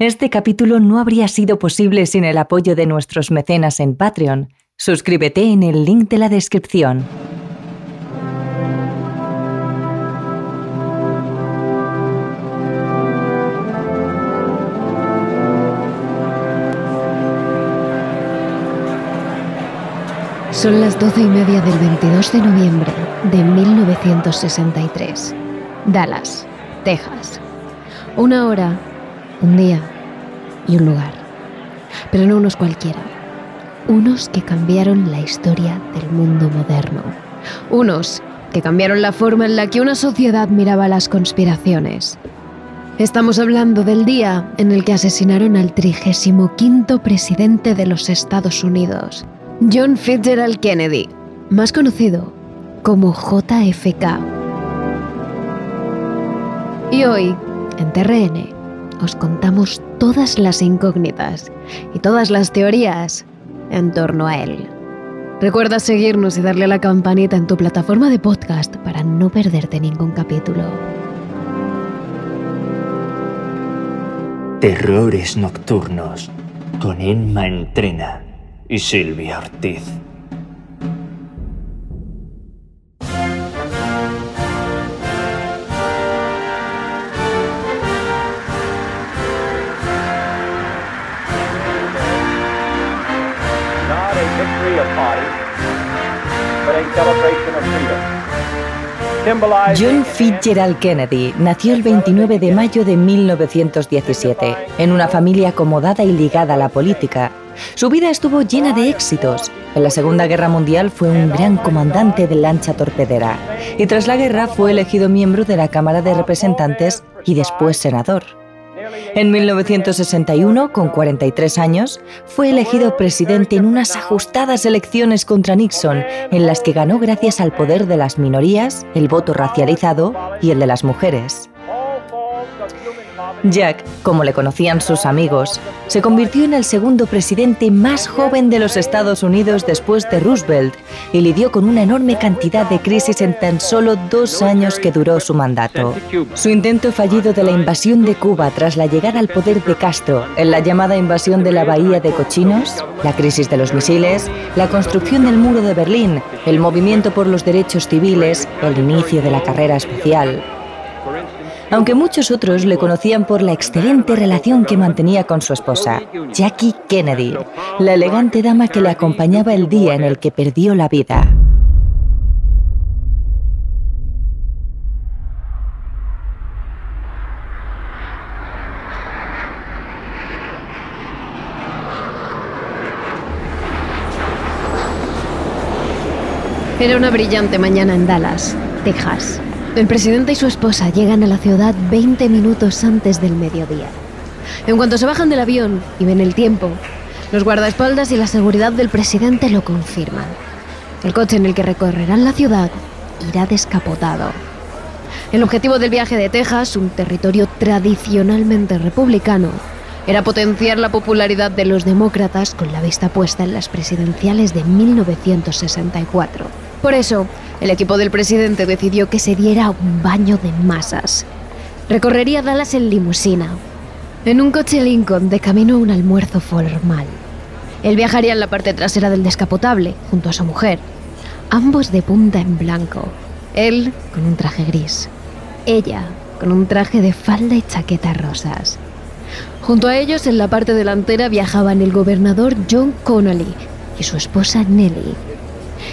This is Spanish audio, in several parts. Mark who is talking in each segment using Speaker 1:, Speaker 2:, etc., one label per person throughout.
Speaker 1: Este capítulo no habría sido posible sin el apoyo de nuestros mecenas en Patreon. Suscríbete en el link de la descripción. Son las doce y media del 22 de noviembre de 1963. Dallas, Texas. Una hora un día y un lugar. Pero no unos cualquiera. Unos que cambiaron la historia del mundo moderno. Unos que cambiaron la forma en la que una sociedad miraba las conspiraciones. Estamos hablando del día en el que asesinaron al 35 presidente de los Estados Unidos, John Fitzgerald Kennedy, más conocido como JFK. Y hoy, en TRN, os contamos todas las incógnitas y todas las teorías en torno a él. Recuerda seguirnos y darle a la campanita en tu plataforma de podcast para no perderte ningún capítulo.
Speaker 2: Terrores Nocturnos con Emma Entrena y Silvia Ortiz.
Speaker 1: John Fitzgerald Kennedy nació el 29 de mayo de 1917 en una familia acomodada y ligada a la política. Su vida estuvo llena de éxitos. En la Segunda Guerra Mundial fue un gran comandante de lancha torpedera y tras la guerra fue elegido miembro de la Cámara de Representantes y después senador. En 1961, con 43 años, fue elegido presidente en unas ajustadas elecciones contra Nixon, en las que ganó gracias al poder de las minorías, el voto racializado y el de las mujeres. Jack, como le conocían sus amigos, se convirtió en el segundo presidente más joven de los Estados Unidos después de Roosevelt y lidió con una enorme cantidad de crisis en tan solo dos años que duró su mandato. Su intento fallido de la invasión de Cuba tras la llegada al poder de Castro en la llamada invasión de la Bahía de Cochinos, la crisis de los misiles, la construcción del muro de Berlín, el movimiento por los derechos civiles, el inicio de la carrera espacial, aunque muchos otros le conocían por la excelente relación que mantenía con su esposa, Jackie Kennedy, la elegante dama que le acompañaba el día en el que perdió la vida. Era una brillante mañana en Dallas, Texas. El presidente y su esposa llegan a la ciudad 20 minutos antes del mediodía. En cuanto se bajan del avión y ven el tiempo, los guardaespaldas y la seguridad del presidente lo confirman. El coche en el que recorrerán la ciudad irá descapotado. El objetivo del viaje de Texas, un territorio tradicionalmente republicano, era potenciar la popularidad de los demócratas con la vista puesta en las presidenciales de 1964. Por eso, el equipo del presidente decidió que se diera un baño de masas. Recorrería Dallas en limusina, en un coche Lincoln de camino a un almuerzo formal. Él viajaría en la parte trasera del descapotable, junto a su mujer, ambos de punta en blanco. Él con un traje gris, ella con un traje de falda y chaquetas rosas. Junto a ellos, en la parte delantera, viajaban el gobernador John Connolly y su esposa Nellie,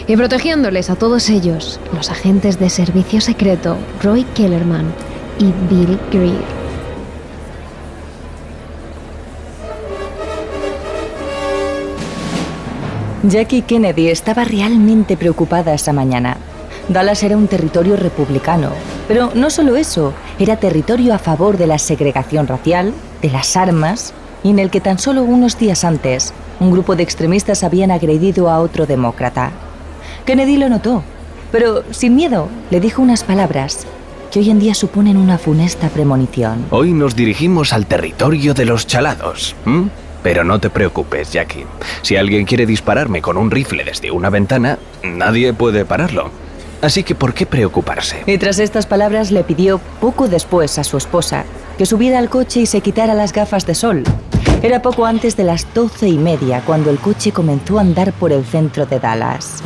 Speaker 1: y protegiéndoles a todos ellos, los agentes de servicio secreto Roy Kellerman y Bill Greer. Jackie Kennedy estaba realmente preocupada esa mañana. Dallas era un territorio republicano, pero no solo eso, era territorio a favor de la segregación racial, de las armas, y en el que tan solo unos días antes, un grupo de extremistas habían agredido a otro demócrata. Kennedy lo notó, pero sin miedo le dijo unas palabras que hoy en día suponen una funesta premonición.
Speaker 3: Hoy nos dirigimos al territorio de los chalados. Pero no te preocupes, Jackie. Si alguien quiere dispararme con un rifle desde una ventana, nadie puede pararlo. Así que ¿por qué preocuparse?
Speaker 4: Y tras estas palabras le pidió poco después a su esposa que subiera al coche y se quitara las gafas de sol. Era poco antes de las doce y media cuando el coche comenzó a andar por el centro de Dallas.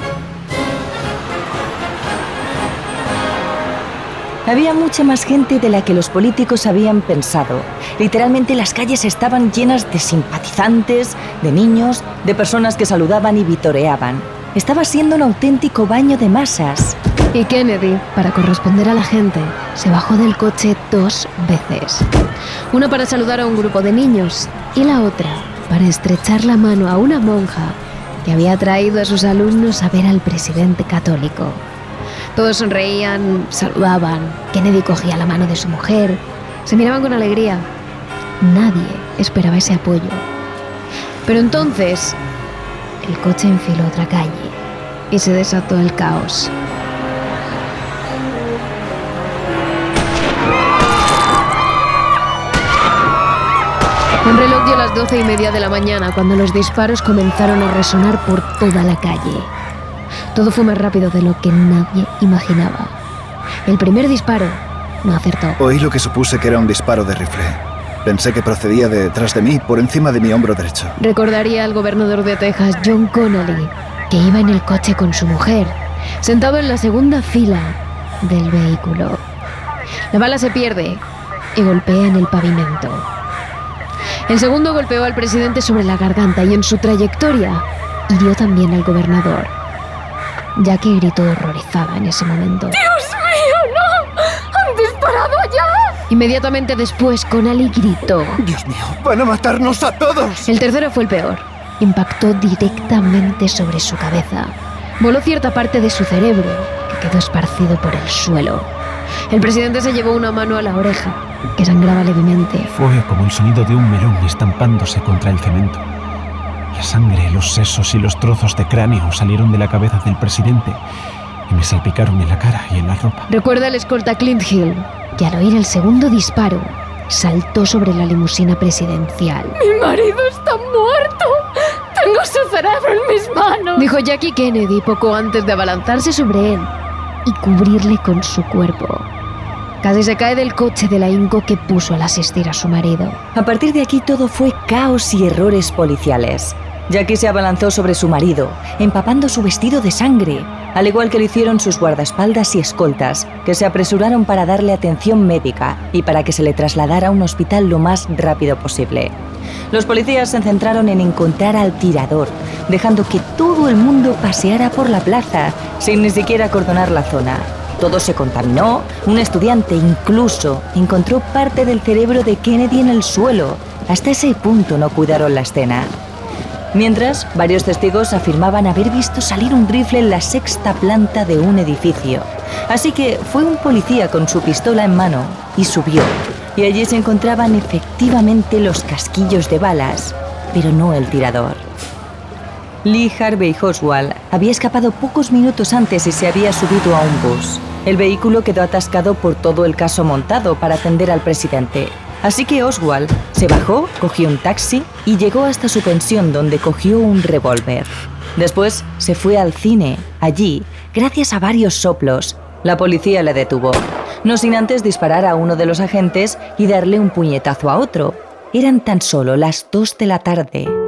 Speaker 4: Había mucha más gente de la que los políticos habían pensado. Literalmente las calles estaban llenas de simpatizantes, de niños, de personas que saludaban y vitoreaban. Estaba siendo un auténtico baño de masas.
Speaker 1: Y Kennedy, para corresponder a la gente, se bajó del coche dos veces. Una para saludar a un grupo de niños y la otra para estrechar la mano a una monja que había traído a sus alumnos a ver al presidente católico. Todos sonreían, saludaban, Kennedy cogía la mano de su mujer, se miraban con alegría. Nadie esperaba ese apoyo. Pero entonces, el coche enfiló otra calle y se desató el caos. Un reloj dio las doce y media de la mañana cuando los disparos comenzaron a resonar por toda la calle. Todo fue más rápido de lo que nadie imaginaba. El primer disparo no acertó.
Speaker 5: Oí lo que supuse que era un disparo de rifle. Pensé que procedía de detrás de mí, por encima de mi hombro derecho.
Speaker 1: Recordaría al gobernador de Texas, John Connolly, que iba en el coche con su mujer, sentado en la segunda fila del vehículo. La bala se pierde y golpea en el pavimento. El segundo golpeó al presidente sobre la garganta y en su trayectoria hirió también al gobernador. Jackie gritó horrorizada en ese momento.
Speaker 6: ¡Dios mío, no! ¡Han disparado ya!
Speaker 1: Inmediatamente después, Connolly gritó.
Speaker 5: Dios mío, van a matarnos a todos.
Speaker 1: El tercero fue el peor. Impactó directamente sobre su cabeza. Voló cierta parte de su cerebro, que quedó esparcido por el suelo. El presidente se llevó una mano a la oreja, que sangraba levemente.
Speaker 7: Fue como el sonido de un melón estampándose contra el cemento. La sangre, los sesos y los trozos de cráneo salieron de la cabeza del presidente y me salpicaron en la cara y en la ropa.
Speaker 1: Recuerda el escolta Clint Hill, que al oír el segundo disparo saltó sobre la limusina presidencial.
Speaker 6: Mi marido está muerto. Tengo su cerebro en mis manos.
Speaker 1: Dijo Jackie Kennedy poco antes de abalanzarse sobre él y cubrirle con su cuerpo. Casi se cae del coche del ahínco que puso al asistir a su marido.
Speaker 4: A partir de aquí todo fue caos y errores policiales. Jackie se abalanzó sobre su marido, empapando su vestido de sangre, al igual que lo hicieron sus guardaespaldas y escoltas, que se apresuraron para darle atención médica y para que se le trasladara a un hospital lo más rápido posible. Los policías se centraron en encontrar al tirador, dejando que todo el mundo paseara por la plaza, sin ni siquiera acordonar la zona. Todo se contaminó, un estudiante incluso encontró parte del cerebro de Kennedy en el suelo. Hasta ese punto no cuidaron la escena. Mientras, varios testigos afirmaban haber visto salir un rifle en la sexta planta de un edificio. Así que fue un policía con su pistola en mano y subió. Y allí se encontraban efectivamente los casquillos de balas, pero no el tirador. Lee Harvey Oswald había escapado pocos minutos antes y se había subido a un bus. El vehículo quedó atascado por todo el caso montado para atender al presidente. Así que Oswald se bajó, cogió un taxi y llegó hasta su pensión donde cogió un revólver. Después se fue al cine. Allí, gracias a varios soplos, la policía le detuvo. No sin antes disparar a uno de los agentes y darle un puñetazo a otro. Eran tan solo las dos de la tarde.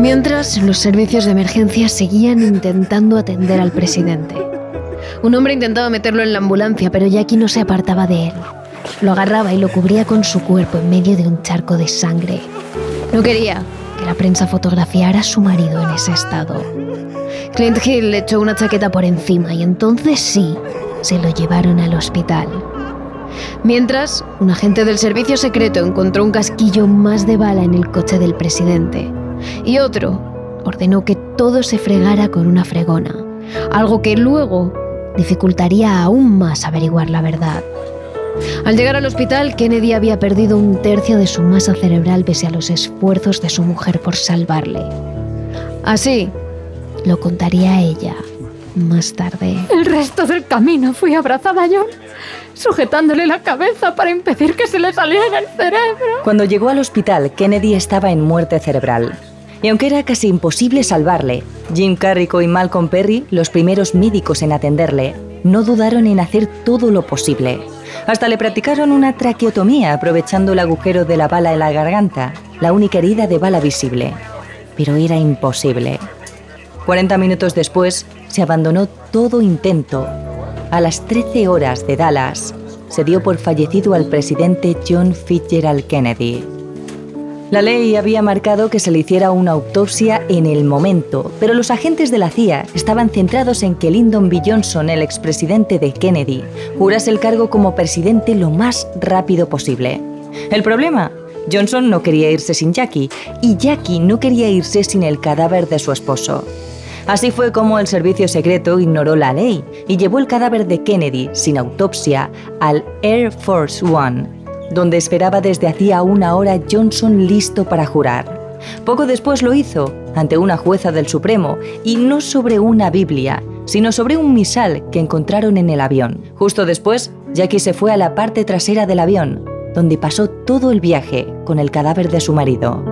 Speaker 1: Mientras, los servicios de emergencia seguían intentando atender al presidente. Un hombre intentaba meterlo en la ambulancia, pero Jackie no se apartaba de él. Lo agarraba y lo cubría con su cuerpo en medio de un charco de sangre. No quería que la prensa fotografiara a su marido en ese estado. Clint Hill le echó una chaqueta por encima y entonces sí, se lo llevaron al hospital. Mientras, un agente del servicio secreto encontró un casquillo más de bala en el coche del presidente y otro ordenó que todo se fregara con una fregona, algo que luego dificultaría aún más averiguar la verdad. Al llegar al hospital, Kennedy había perdido un tercio de su masa cerebral pese a los esfuerzos de su mujer por salvarle. Así, lo contaría a ella más tarde.
Speaker 6: El resto del camino fui abrazada a John, sujetándole la cabeza para impedir que se le saliera el cerebro.
Speaker 4: Cuando llegó al hospital, Kennedy estaba en muerte cerebral. Y aunque era casi imposible salvarle, Jim Carrico y Malcolm Perry, los primeros médicos en atenderle, no dudaron en hacer todo lo posible. Hasta le practicaron una traqueotomía aprovechando el agujero de la bala en la garganta, la única herida de bala visible. Pero era imposible. 40 minutos después, se abandonó todo intento. A las 13 horas de Dallas, se dio por fallecido al presidente John Fitzgerald Kennedy. La ley había marcado que se le hiciera una autopsia en el momento, pero los agentes de la CIA estaban centrados en que Lyndon B. Johnson, el expresidente de Kennedy, jurase el cargo como presidente lo más rápido posible. El problema, Johnson no quería irse sin Jackie y Jackie no quería irse sin el cadáver de su esposo. Así fue como el servicio secreto ignoró la ley y llevó el cadáver de Kennedy sin autopsia al Air Force One donde esperaba desde hacía una hora Johnson listo para jurar. Poco después lo hizo, ante una jueza del Supremo, y no sobre una Biblia, sino sobre un misal que encontraron en el avión. Justo después, Jackie se fue a la parte trasera del avión, donde pasó todo el viaje con el cadáver de su marido.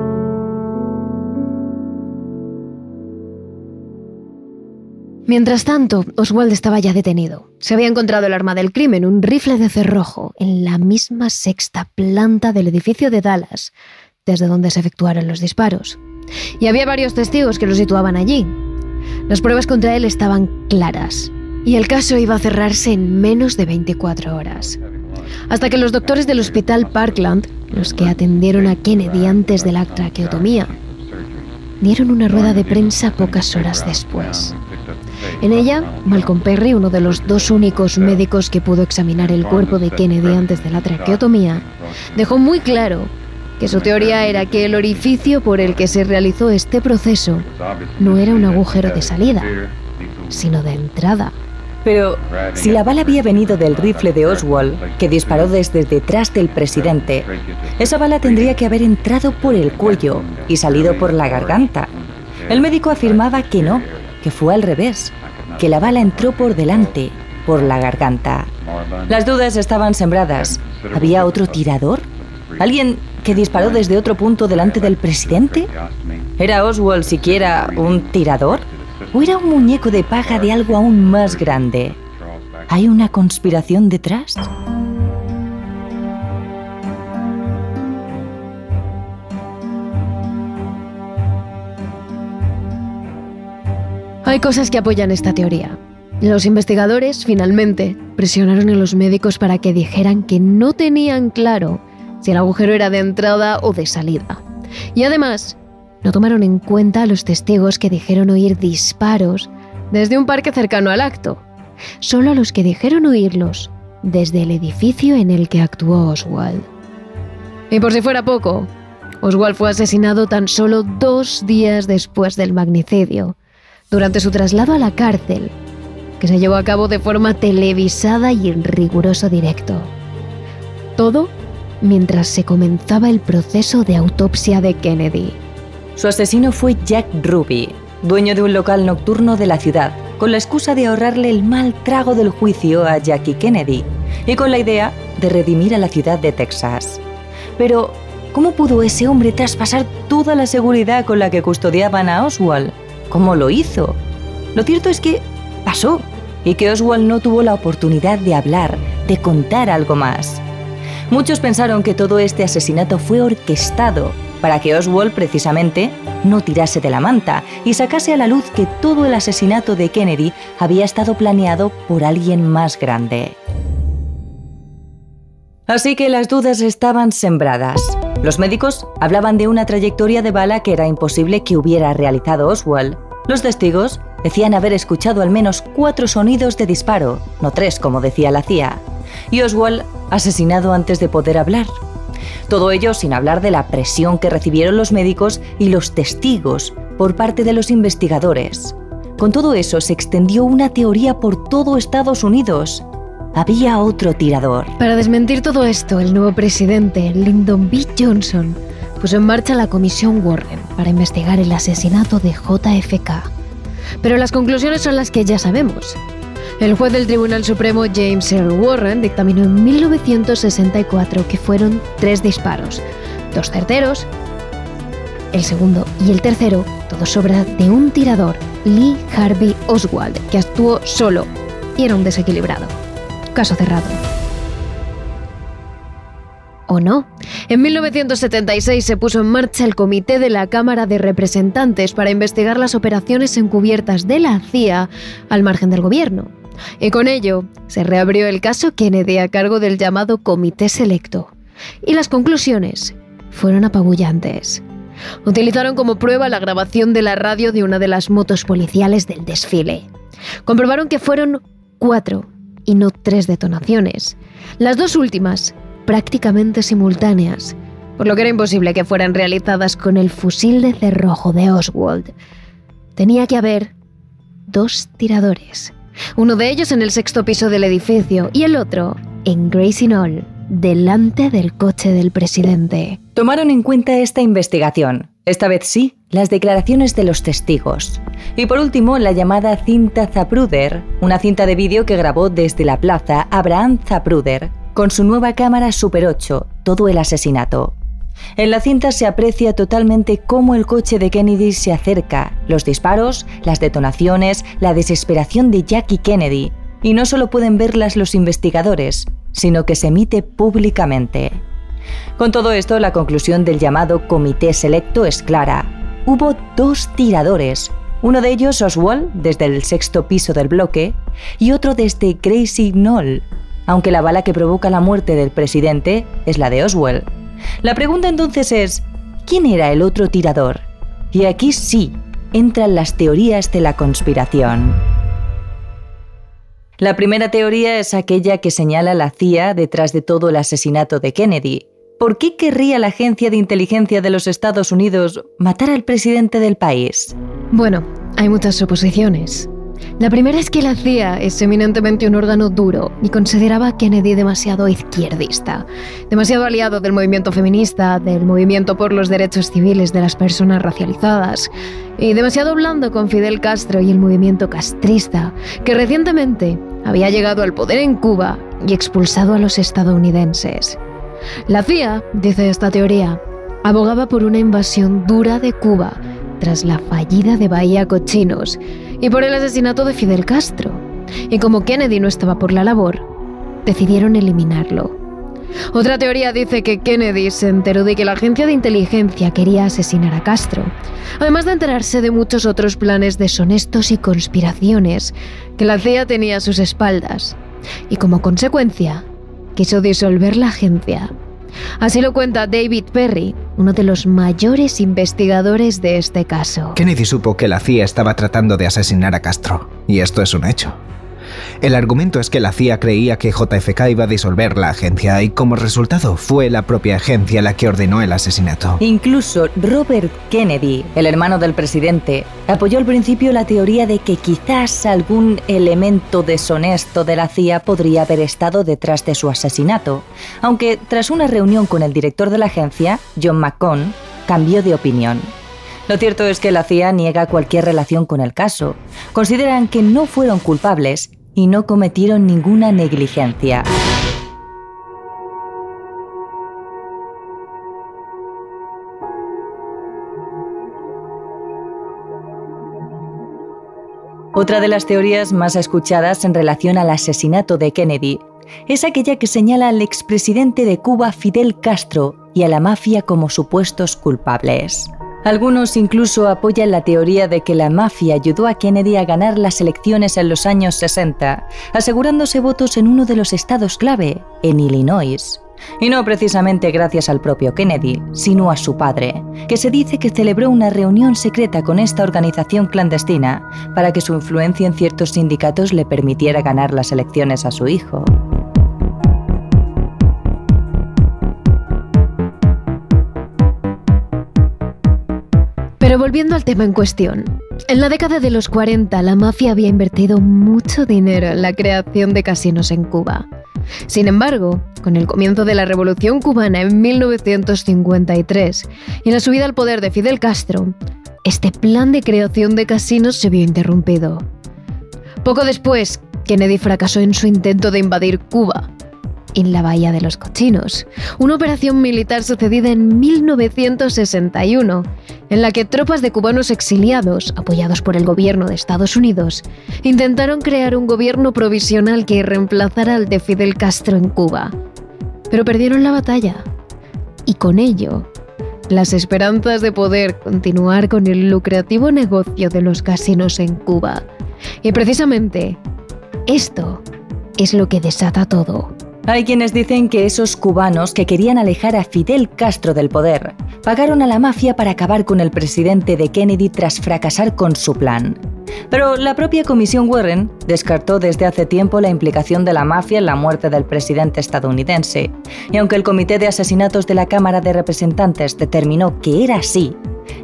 Speaker 1: Mientras tanto, Oswald estaba ya detenido. Se había encontrado el arma del crimen, un rifle de cerrojo, en la misma sexta planta del edificio de Dallas, desde donde se efectuaron los disparos. Y había varios testigos que lo situaban allí. Las pruebas contra él estaban claras, y el caso iba a cerrarse en menos de 24 horas. Hasta que los doctores del Hospital Parkland, los que atendieron a Kennedy antes de la traqueotomía, dieron una rueda de prensa pocas horas después. En ella, Malcolm Perry, uno de los dos únicos médicos que pudo examinar el cuerpo de Kennedy antes de la traqueotomía, dejó muy claro que su teoría era que el orificio por el que se realizó este proceso no era un agujero de salida, sino de entrada.
Speaker 4: Pero si la bala había venido del rifle de Oswald, que disparó desde detrás del presidente, esa bala tendría que haber entrado por el cuello y salido por la garganta. El médico afirmaba que no, que fue al revés, que la bala entró por delante, por la garganta. Las dudas estaban sembradas. ¿Había otro tirador? ¿Alguien que disparó desde otro punto delante del presidente? ¿Era Oswald siquiera un tirador? ¿O era un muñeco de paja de algo aún más grande? ¿Hay una conspiración detrás?
Speaker 1: Hay cosas que apoyan esta teoría. Los investigadores, finalmente, presionaron a los médicos para que dijeran que no tenían claro si el agujero era de entrada o de salida. Y además, no tomaron en cuenta a los testigos que dijeron oír disparos desde un parque cercano al acto, solo a los que dijeron oírlos desde el edificio en el que actuó Oswald. Y por si fuera poco, Oswald fue asesinado tan solo dos días después del magnicidio, durante su traslado a la cárcel, que se llevó a cabo de forma televisada y en riguroso directo. Todo mientras se comenzaba el proceso de autopsia de Kennedy.
Speaker 4: Su asesino fue Jack Ruby, dueño de un local nocturno de la ciudad, con la excusa de ahorrarle el mal trago del juicio a Jackie Kennedy y con la idea de redimir a la ciudad de Texas. Pero, ¿cómo pudo ese hombre traspasar toda la seguridad con la que custodiaban a Oswald? ¿Cómo lo hizo? Lo cierto es que pasó y que Oswald no tuvo la oportunidad de hablar, de contar algo más. Muchos pensaron que todo este asesinato fue orquestado para que Oswald precisamente no tirase de la manta y sacase a la luz que todo el asesinato de Kennedy había estado planeado por alguien más grande. Así que las dudas estaban sembradas. Los médicos hablaban de una trayectoria de bala que era imposible que hubiera realizado Oswald. Los testigos decían haber escuchado al menos cuatro sonidos de disparo, no tres como decía la CIA. Y Oswald asesinado antes de poder hablar. Todo ello sin hablar de la presión que recibieron los médicos y los testigos por parte de los investigadores. Con todo eso se extendió una teoría por todo Estados Unidos. Había otro tirador.
Speaker 1: Para desmentir todo esto, el nuevo presidente, Lyndon B. Johnson, puso en marcha la Comisión Warren para investigar el asesinato de JFK. Pero las conclusiones son las que ya sabemos. El juez del Tribunal Supremo James Earl Warren dictaminó en 1964 que fueron tres disparos, dos certeros, el segundo y el tercero, todos obra de un tirador, Lee Harvey Oswald, que actuó solo y era un desequilibrado. Caso cerrado. ¿O no? En 1976 se puso en marcha el Comité de la Cámara de Representantes para investigar las operaciones encubiertas de la CIA al margen del gobierno. Y con ello se reabrió el caso Kennedy a cargo del llamado Comité Selecto. Y las conclusiones fueron apabullantes. Utilizaron como prueba la grabación de la radio de una de las motos policiales del desfile. Comprobaron que fueron cuatro y no tres detonaciones. Las dos últimas prácticamente simultáneas, por lo que era imposible que fueran realizadas con el fusil de cerrojo de Oswald. Tenía que haber dos tiradores, uno de ellos en el sexto piso del edificio y el otro en Gracie Knoll, delante del coche del presidente.
Speaker 4: Tomaron en cuenta esta investigación, esta vez sí, las declaraciones de los testigos. Y por último, la llamada cinta Zapruder, una cinta de vídeo que grabó desde la plaza Abraham Zapruder, con su nueva cámara Super 8, todo el asesinato. En la cinta se aprecia totalmente cómo el coche de Kennedy se acerca, los disparos, las detonaciones, la desesperación de Jackie Kennedy. Y no solo pueden verlas los investigadores, sino que se emite públicamente. Con todo esto, la conclusión del llamado comité selecto es clara. Hubo dos tiradores, uno de ellos Oswald desde el sexto piso del bloque y otro desde Gracie Knoll, aunque la bala que provoca la muerte del presidente es la de Oswald. La pregunta entonces es, ¿quién era el otro tirador? Y aquí sí entran las teorías de la conspiración. La primera teoría es aquella que señala la CIA detrás de todo el asesinato de Kennedy. ¿Por qué querría la Agencia de Inteligencia de los Estados Unidos matar al presidente del país?
Speaker 1: Bueno, hay muchas suposiciones. La primera es que la CIA es eminentemente un órgano duro y consideraba Kennedy demasiado izquierdista, demasiado aliado del movimiento feminista, del movimiento por los derechos civiles de las personas racializadas, y demasiado blando con Fidel Castro y el movimiento castrista, que recientemente había llegado al poder en Cuba y expulsado a los estadounidenses. La CIA, dice esta teoría, abogaba por una invasión dura de Cuba tras la fallida de Bahía Cochinos y por el asesinato de Fidel Castro. Y como Kennedy no estaba por la labor, decidieron eliminarlo. Otra teoría dice que Kennedy se enteró de que la agencia de inteligencia quería asesinar a Castro, además de enterarse de muchos otros planes deshonestos y conspiraciones que la CIA tenía a sus espaldas, y como consecuencia, quiso disolver la agencia Así lo cuenta David Perry, uno de los mayores investigadores de este caso.
Speaker 3: Kennedy supo que la CIA estaba tratando de asesinar a Castro, y esto es un hecho. El argumento es que la CIA creía que JFK iba a disolver la agencia y como resultado fue la propia agencia la que ordenó el asesinato.
Speaker 4: Incluso Robert Kennedy, el hermano del presidente, apoyó al principio la teoría de que quizás algún elemento deshonesto de la CIA podría haber estado detrás de su asesinato, aunque tras una reunión con el director de la agencia, John McCone, cambió de opinión. Lo cierto es que la CIA niega cualquier relación con el caso. Consideran que no fueron culpables y no cometieron ninguna negligencia. Otra de las teorías más escuchadas en relación al asesinato de Kennedy es aquella que señala al expresidente de Cuba Fidel Castro y a la mafia como supuestos culpables. Algunos incluso apoyan la teoría de que la mafia ayudó a Kennedy a ganar las elecciones en los años 60, asegurándose votos en uno de los estados clave, en Illinois. Y no precisamente gracias al propio Kennedy, sino a su padre, que se dice que celebró una reunión secreta con esta organización clandestina para que su influencia en ciertos sindicatos le permitiera ganar las elecciones a su hijo.
Speaker 1: Volviendo al tema en cuestión, En la década de los 40, la mafia había invertido mucho dinero en la creación de casinos en Cuba. Sin embargo, con el comienzo de la Revolución cubana en 1953 y la subida al poder de Fidel Castro, este plan de creación de casinos se vio interrumpido. Poco después, Kennedy fracasó en su intento de invadir Cuba en la Bahía de los Cochinos, una operación militar sucedida en 1961, en la que tropas de cubanos exiliados, apoyados por el gobierno de Estados Unidos, intentaron crear un gobierno provisional que reemplazara al de Fidel Castro en Cuba. Pero perdieron la batalla. Y con ello, las esperanzas de poder continuar con el lucrativo negocio de los casinos en Cuba. Y precisamente, esto es lo que desata todo.
Speaker 4: Hay quienes dicen que esos cubanos que querían alejar a Fidel Castro del poder pagaron a la mafia para acabar con el presidente de Kennedy tras fracasar con su plan. Pero la propia Comisión Warren descartó desde hace tiempo la implicación de la mafia en la muerte del presidente estadounidense. Y aunque el Comité de Asesinatos de la Cámara de Representantes determinó que era así,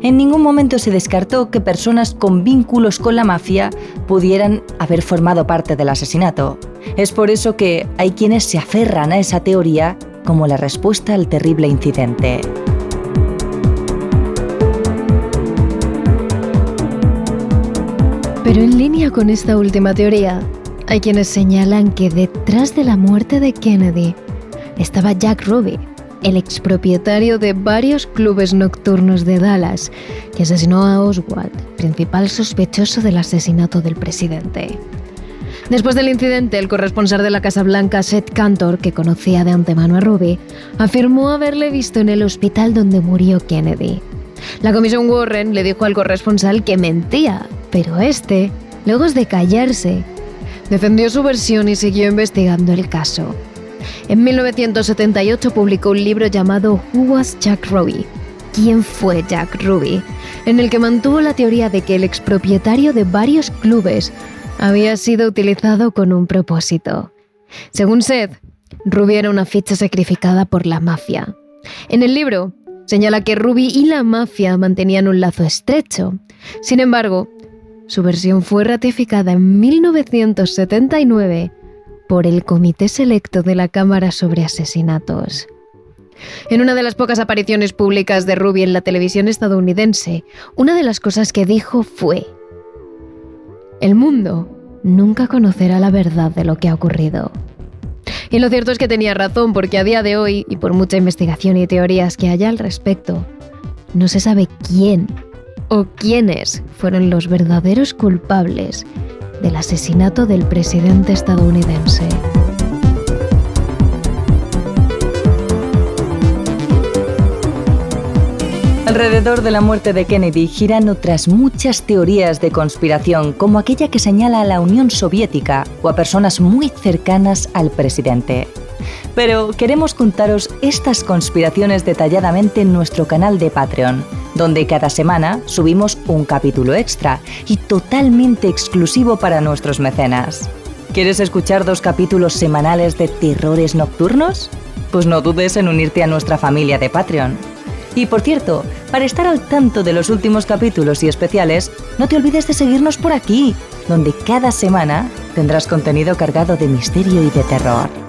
Speaker 4: en ningún momento se descartó que personas con vínculos con la mafia pudieran haber formado parte del asesinato. Es por eso que hay quienes se aferran a esa teoría como la respuesta al terrible incidente.
Speaker 1: Pero en línea con esta última teoría, hay quienes señalan que detrás de la muerte de Kennedy estaba Jack Ruby, el expropietario de varios clubes nocturnos de Dallas, que asesinó a Oswald, principal sospechoso del asesinato del presidente. Después del incidente, el corresponsal de la Casa Blanca, Seth Cantor, que conocía de antemano a Ruby, afirmó haberle visto en el hospital donde murió Kennedy. La comisión Warren le dijo al corresponsal que mentía, pero este, luego de callarse, defendió su versión y siguió investigando el caso. En 1978 publicó un libro llamado Who Was Jack Ruby? ¿Quién fue Jack Ruby? en el que mantuvo la teoría de que el expropietario de varios clubes había sido utilizado con un propósito. Según Seth, Ruby era una ficha sacrificada por la mafia. En el libro, señala que Ruby y la mafia mantenían un lazo estrecho. Sin embargo, su versión fue ratificada en 1979 por el Comité Selecto de la Cámara sobre Asesinatos. En una de las pocas apariciones públicas de Ruby en la televisión estadounidense, una de las cosas que dijo fue, El mundo nunca conocerá la verdad de lo que ha ocurrido. Y lo cierto es que tenía razón, porque a día de hoy, y por mucha investigación y teorías que haya al respecto, no se sabe quién o quiénes fueron los verdaderos culpables del asesinato del presidente estadounidense.
Speaker 4: Alrededor de la muerte de Kennedy giran otras muchas teorías de conspiración, como aquella que señala a la Unión Soviética o a personas muy cercanas al presidente. Pero queremos contaros estas conspiraciones detalladamente en nuestro canal de Patreon, donde cada semana subimos un capítulo extra y totalmente exclusivo para nuestros mecenas. ¿Quieres escuchar dos capítulos semanales de terrores nocturnos? Pues no dudes en unirte a nuestra familia de Patreon. Y por cierto, para estar al tanto de los últimos capítulos y especiales, no te olvides de seguirnos por aquí, donde cada semana tendrás contenido cargado de misterio y de terror.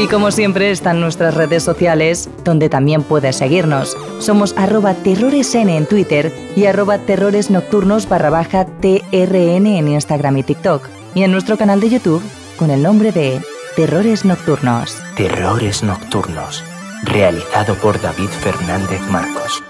Speaker 4: Y como siempre están nuestras redes sociales, donde también puedes seguirnos. Somos arroba terroresn en Twitter y arroba terroresnocturnos barra baja TRN en Instagram y TikTok. Y en nuestro canal de YouTube con el nombre de Terrores Nocturnos.
Speaker 2: Terrores Nocturnos, realizado por David Fernández Marcos.